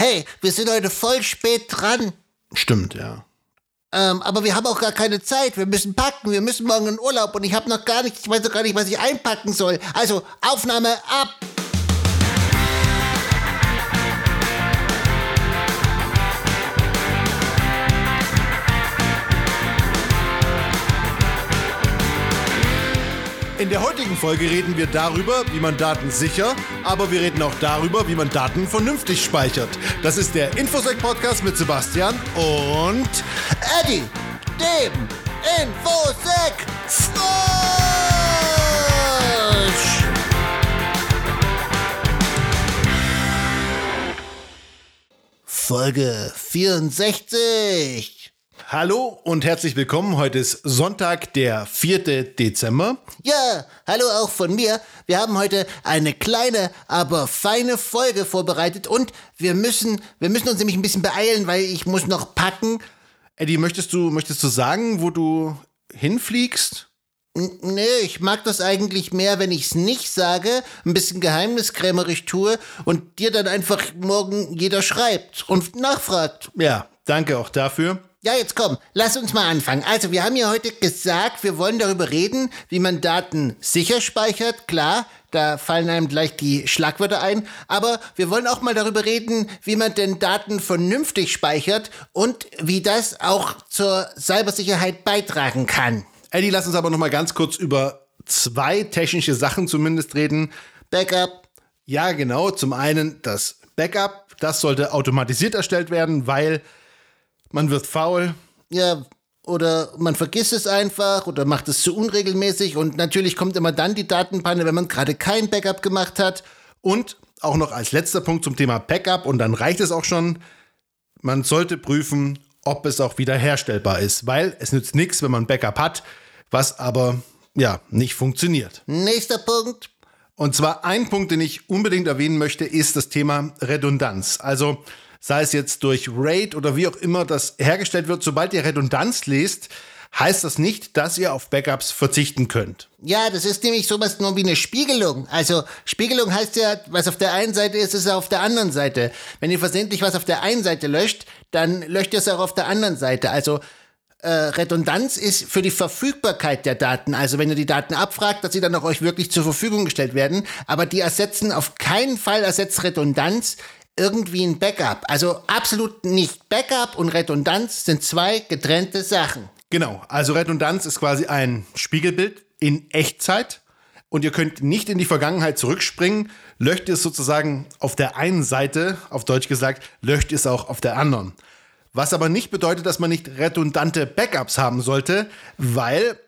Hey, wir sind heute voll spät dran. Stimmt, ja. Ähm, aber wir haben auch gar keine Zeit. Wir müssen packen. Wir müssen morgen in Urlaub und ich habe noch gar nicht, ich weiß noch gar nicht, was ich einpacken soll. Also, Aufnahme ab! In der heutigen Folge reden wir darüber, wie man Daten sicher, aber wir reden auch darüber, wie man Daten vernünftig speichert. Das ist der Infosec Podcast mit Sebastian und Eddie, dem Infosec Frosch! Folge 64. Hallo und herzlich willkommen. Heute ist Sonntag, der 4. Dezember. Ja, hallo auch von mir. Wir haben heute eine kleine, aber feine Folge vorbereitet und wir müssen, wir müssen uns nämlich ein bisschen beeilen, weil ich muss noch packen. Eddie, möchtest du, möchtest du sagen, wo du hinfliegst? N nee, ich mag das eigentlich mehr, wenn ich es nicht sage, ein bisschen geheimniskrämerisch tue und dir dann einfach morgen jeder schreibt und nachfragt. Ja, danke auch dafür. Ja, jetzt komm, lass uns mal anfangen. Also, wir haben ja heute gesagt, wir wollen darüber reden, wie man Daten sicher speichert. Klar, da fallen einem gleich die Schlagwörter ein. Aber wir wollen auch mal darüber reden, wie man denn Daten vernünftig speichert und wie das auch zur Cybersicherheit beitragen kann. Eddie, lass uns aber noch mal ganz kurz über zwei technische Sachen zumindest reden. Backup. Ja, genau. Zum einen das Backup. Das sollte automatisiert erstellt werden, weil man wird faul. Ja, oder man vergisst es einfach oder macht es zu unregelmäßig und natürlich kommt immer dann die Datenpanne, wenn man gerade kein Backup gemacht hat. Und auch noch als letzter Punkt zum Thema Backup und dann reicht es auch schon. Man sollte prüfen, ob es auch wieder herstellbar ist, weil es nützt nichts, wenn man Backup hat, was aber ja nicht funktioniert. Nächster Punkt. Und zwar ein Punkt, den ich unbedingt erwähnen möchte, ist das Thema Redundanz. Also sei es jetzt durch RAID oder wie auch immer das hergestellt wird, sobald ihr Redundanz lest, heißt das nicht, dass ihr auf Backups verzichten könnt. Ja, das ist nämlich sowas nur wie eine Spiegelung. Also Spiegelung heißt ja, was auf der einen Seite ist, ist auf der anderen Seite. Wenn ihr versehentlich was auf der einen Seite löscht, dann löscht ihr es auch auf der anderen Seite. Also äh, Redundanz ist für die Verfügbarkeit der Daten. Also wenn ihr die Daten abfragt, dass sie dann auch euch wirklich zur Verfügung gestellt werden. Aber die ersetzen auf keinen Fall ersetzt Redundanz irgendwie ein Backup. Also absolut nicht. Backup und Redundanz sind zwei getrennte Sachen. Genau, also Redundanz ist quasi ein Spiegelbild in Echtzeit und ihr könnt nicht in die Vergangenheit zurückspringen, löscht ihr es sozusagen auf der einen Seite, auf Deutsch gesagt, löscht ihr es auch auf der anderen. Was aber nicht bedeutet, dass man nicht redundante Backups haben sollte, weil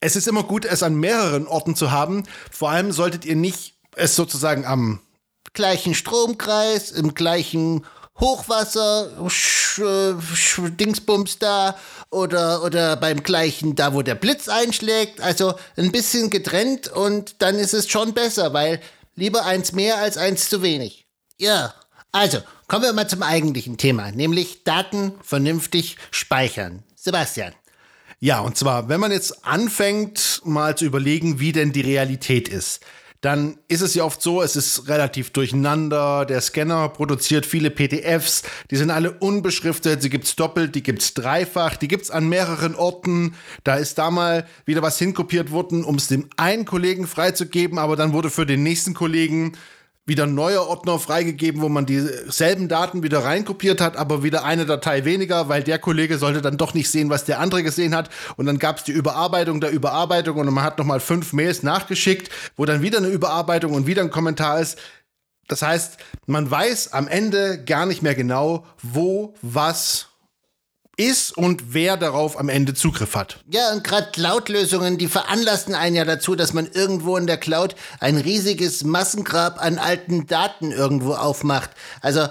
es ist immer gut, es an mehreren Orten zu haben. Vor allem solltet ihr nicht es sozusagen am gleichen Stromkreis, im gleichen Hochwasser, Sch Sch Dingsbums da oder, oder beim gleichen, da wo der Blitz einschlägt. Also ein bisschen getrennt und dann ist es schon besser, weil lieber eins mehr als eins zu wenig. Ja, also kommen wir mal zum eigentlichen Thema, nämlich Daten vernünftig speichern. Sebastian. Ja, und zwar, wenn man jetzt anfängt, mal zu überlegen, wie denn die Realität ist dann ist es ja oft so, es ist relativ durcheinander. Der Scanner produziert viele PDFs, die sind alle unbeschriftet, sie gibt's doppelt, die gibt's dreifach, die gibt's an mehreren Orten. Da ist da mal wieder was hinkopiert worden, um es dem einen Kollegen freizugeben, aber dann wurde für den nächsten Kollegen wieder neuer Ordner freigegeben, wo man dieselben Daten wieder reinkopiert hat, aber wieder eine Datei weniger, weil der Kollege sollte dann doch nicht sehen, was der andere gesehen hat. Und dann gab es die Überarbeitung der Überarbeitung und man hat nochmal fünf Mails nachgeschickt, wo dann wieder eine Überarbeitung und wieder ein Kommentar ist. Das heißt, man weiß am Ende gar nicht mehr genau, wo was ist und wer darauf am Ende Zugriff hat. Ja, und gerade Cloud-Lösungen, die veranlassen einen ja dazu, dass man irgendwo in der Cloud ein riesiges Massengrab an alten Daten irgendwo aufmacht. Also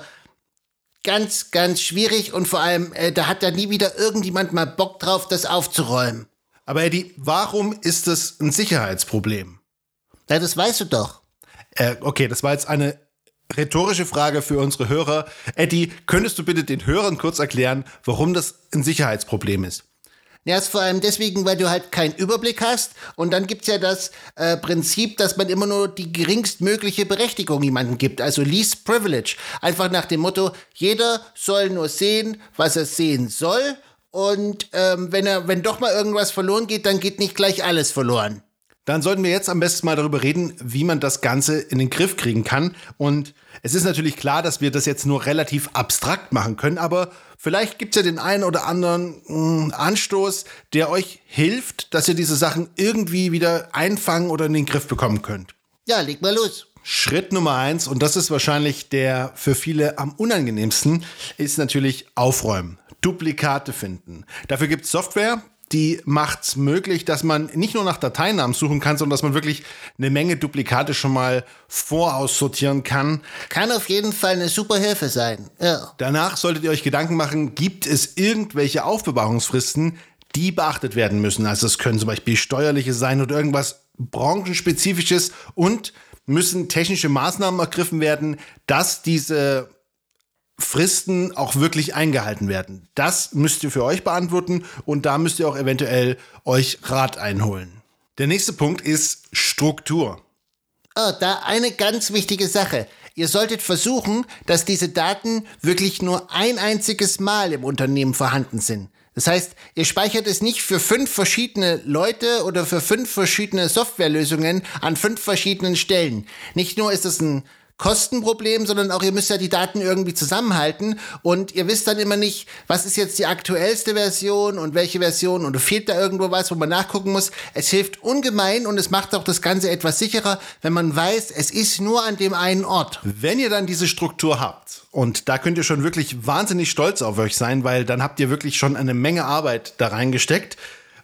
ganz, ganz schwierig und vor allem, äh, da hat ja nie wieder irgendjemand mal Bock drauf, das aufzuräumen. Aber Eddie, warum ist das ein Sicherheitsproblem? Ja, das weißt du doch. Äh, okay, das war jetzt eine rhetorische Frage für unsere Hörer. Eddie, könntest du bitte den Hörern kurz erklären, warum das ein Sicherheitsproblem ist? Ja, ist vor allem deswegen, weil du halt keinen Überblick hast. Und dann gibt's ja das äh, Prinzip, dass man immer nur die geringstmögliche Berechtigung jemandem gibt. Also least privilege. Einfach nach dem Motto, jeder soll nur sehen, was er sehen soll. Und ähm, wenn er, wenn doch mal irgendwas verloren geht, dann geht nicht gleich alles verloren. Dann sollten wir jetzt am besten mal darüber reden, wie man das Ganze in den Griff kriegen kann. Und es ist natürlich klar, dass wir das jetzt nur relativ abstrakt machen können, aber vielleicht gibt es ja den einen oder anderen mh, hm, Anstoß, der euch hilft, dass ihr diese Sachen irgendwie wieder einfangen oder in den Griff bekommen könnt. Ja, leg mal los. Schritt Nummer eins, und das ist wahrscheinlich der für viele am unangenehmsten, ist natürlich aufräumen. Duplikate finden. Dafür gibt es Software, die macht es möglich, dass man nicht nur nach Dateinamen suchen kann, sondern dass man wirklich eine Menge Duplikate schon mal voraussortieren kann. Kann auf jeden Fall eine super Hilfe sein. Ja. Danach solltet ihr euch Gedanken machen, gibt es irgendwelche Aufbewahrungsfristen, die beachtet werden müssen. Also es können zum Beispiel steuerliche sein oder irgendwas branchenspezifisches und müssen technische Maßnahmen ergriffen werden, dass diese Fristen auch wirklich eingehalten werden? Das müsst ihr für euch beantworten und da müsst ihr auch eventuell euch Rat einholen. Der nächste Punkt ist Struktur. Oh, da eine ganz wichtige Sache. Ihr solltet versuchen, dass diese Daten wirklich nur ein einziges Mal im Unternehmen vorhanden sind. Das heißt, ihr speichert es nicht für fünf verschiedene Leute oder für fünf verschiedene Softwarelösungen an fünf verschiedenen Stellen. Nicht nur ist es ein Kostenproblem, sondern auch ihr müsst ja die Daten irgendwie zusammenhalten und ihr wisst dann immer nicht, was ist jetzt die aktuellste Version und welche Version und fehlt da irgendwo was, wo man nachgucken muss. Es hilft ungemein und es macht auch das Ganze etwas sicherer, wenn man weiß, es ist nur an dem einen Ort. Wenn ihr dann diese Struktur habt und da könnt ihr schon wirklich wahnsinnig stolz auf euch sein, weil dann habt ihr wirklich schon eine Menge Arbeit da reingesteckt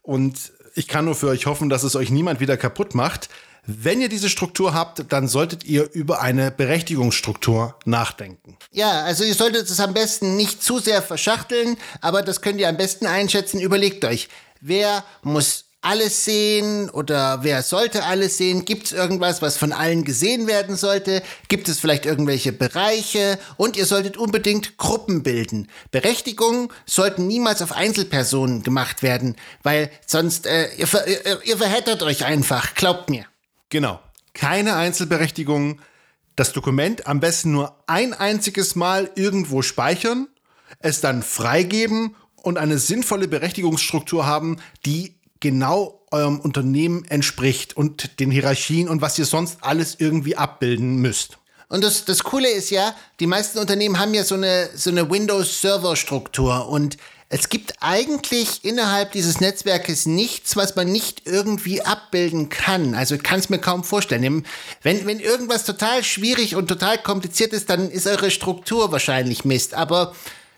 und ich kann nur für euch hoffen, dass es euch niemand wieder kaputt macht. Wenn ihr diese Struktur habt, dann solltet ihr über eine Berechtigungsstruktur nachdenken. Ja, also ihr solltet es am besten nicht zu sehr verschachteln, aber das könnt ihr am besten einschätzen. Überlegt euch, wer muss alles sehen oder wer sollte alles sehen? Gibt es irgendwas, was von allen gesehen werden sollte? Gibt es vielleicht irgendwelche Bereiche? Und ihr solltet unbedingt Gruppen bilden. Berechtigungen sollten niemals auf Einzelpersonen gemacht werden, weil sonst äh, ihr, ihr, ihr verheddert euch einfach, glaubt mir. Genau. Keine Einzelberechtigung. Das Dokument am besten nur ein einziges Mal irgendwo speichern, es dann freigeben und eine sinnvolle Berechtigungsstruktur haben, die genau eurem Unternehmen entspricht und den Hierarchien und was ihr sonst alles irgendwie abbilden müsst. Und das, das Coole ist ja, die meisten Unternehmen haben ja so eine, so eine Windows-Server-Struktur und es gibt eigentlich innerhalb dieses Netzwerkes nichts, was man nicht irgendwie abbilden kann. Also ich kann es mir kaum vorstellen. Wenn, wenn irgendwas total schwierig und total kompliziert ist, dann ist eure Struktur wahrscheinlich Mist. Aber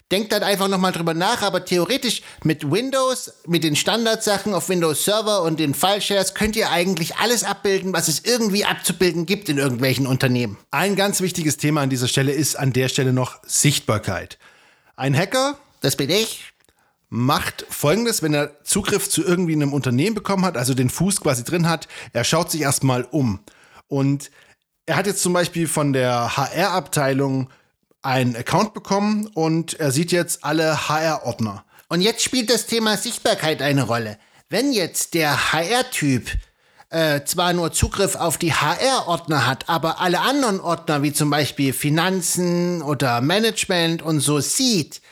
denkt dann einfach nochmal drüber nach. Aber theoretisch mit Windows, mit den Standardsachen auf Windows Server und den File-Shares könnt ihr eigentlich alles abbilden, was es irgendwie abzubilden gibt in irgendwelchen Unternehmen. Ein ganz wichtiges Thema an dieser Stelle ist an der Stelle noch Sichtbarkeit. Ein Hacker, das bin ich, macht folgendes, wenn er Zugriff zu irgendwie einem Unternehmen bekommen hat, also den Fuß quasi drin hat, er schaut sich erstmal um. Und er hat jetzt zum Beispiel von der HR-Abteilung einen Account bekommen und er sieht jetzt alle HR-Ordner. Und jetzt spielt das Thema Sichtbarkeit eine Rolle. Wenn jetzt der HR-Typ äh, zwar nur Zugriff auf die HR-Ordner hat, aber alle anderen Ordner, wie zum Beispiel Finanzen oder Management und so sieht,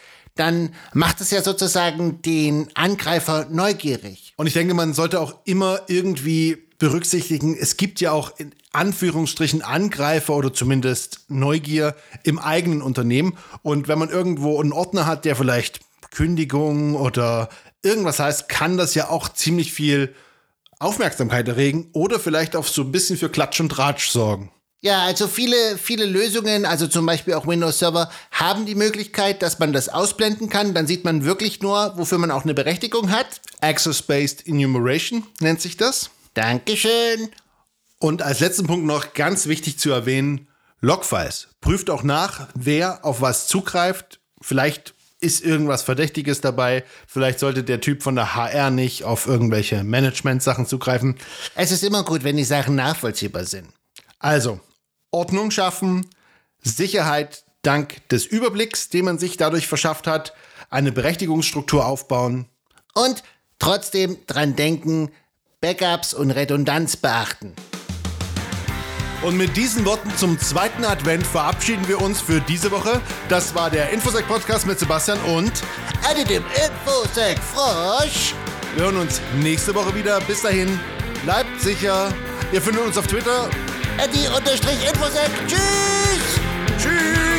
dann macht es ja sozusagen den Angreifer neugierig. Und ich denke, man sollte auch immer irgendwie berücksichtigen, es gibt ja auch in Anführungsstrichen Angreifer oder zumindest Neugier im eigenen Unternehmen. Und wenn man irgendwo einen Ordner hat, der vielleicht Kündigung oder irgendwas heißt, kann das ja auch ziemlich viel Aufmerksamkeit erregen oder vielleicht auch so ein bisschen für Klatsch und Ratsch sorgen. Ja, also viele, viele Lösungen, also zum Beispiel auch Windows Server, haben die Möglichkeit, dass man das ausblenden kann. Dann sieht man wirklich nur, wofür man auch eine Berechtigung hat. Access-Based Enumeration nennt sich das. Dankeschön. Und als letzten Punkt noch ganz wichtig zu erwähnen, Logfiles. Prüft auch nach, wer auf was zugreift. Vielleicht ist irgendwas Verdächtiges dabei. Vielleicht sollte der Typ von der HR nicht auf irgendwelche Management-Sachen zugreifen. Es ist immer gut, wenn die Sachen nachvollziehbar sind. Also, Ordnung schaffen, Sicherheit dank des Überblicks, den man sich dadurch verschafft hat, eine Berechtigungsstruktur aufbauen. Und Trotzdem dran denken, Backups und Redundanz beachten. Und mit diesen Worten zum zweiten Advent verabschieden wir uns für diese Woche. Das war der Infosec Podcast mit Sebastian und dem Infosec Frosch. Wir hören uns nächste Woche wieder. Bis dahin, bleibt sicher. Ihr findet uns auf Twitter. Eddie-Infosec. Tschüss! Tschüss!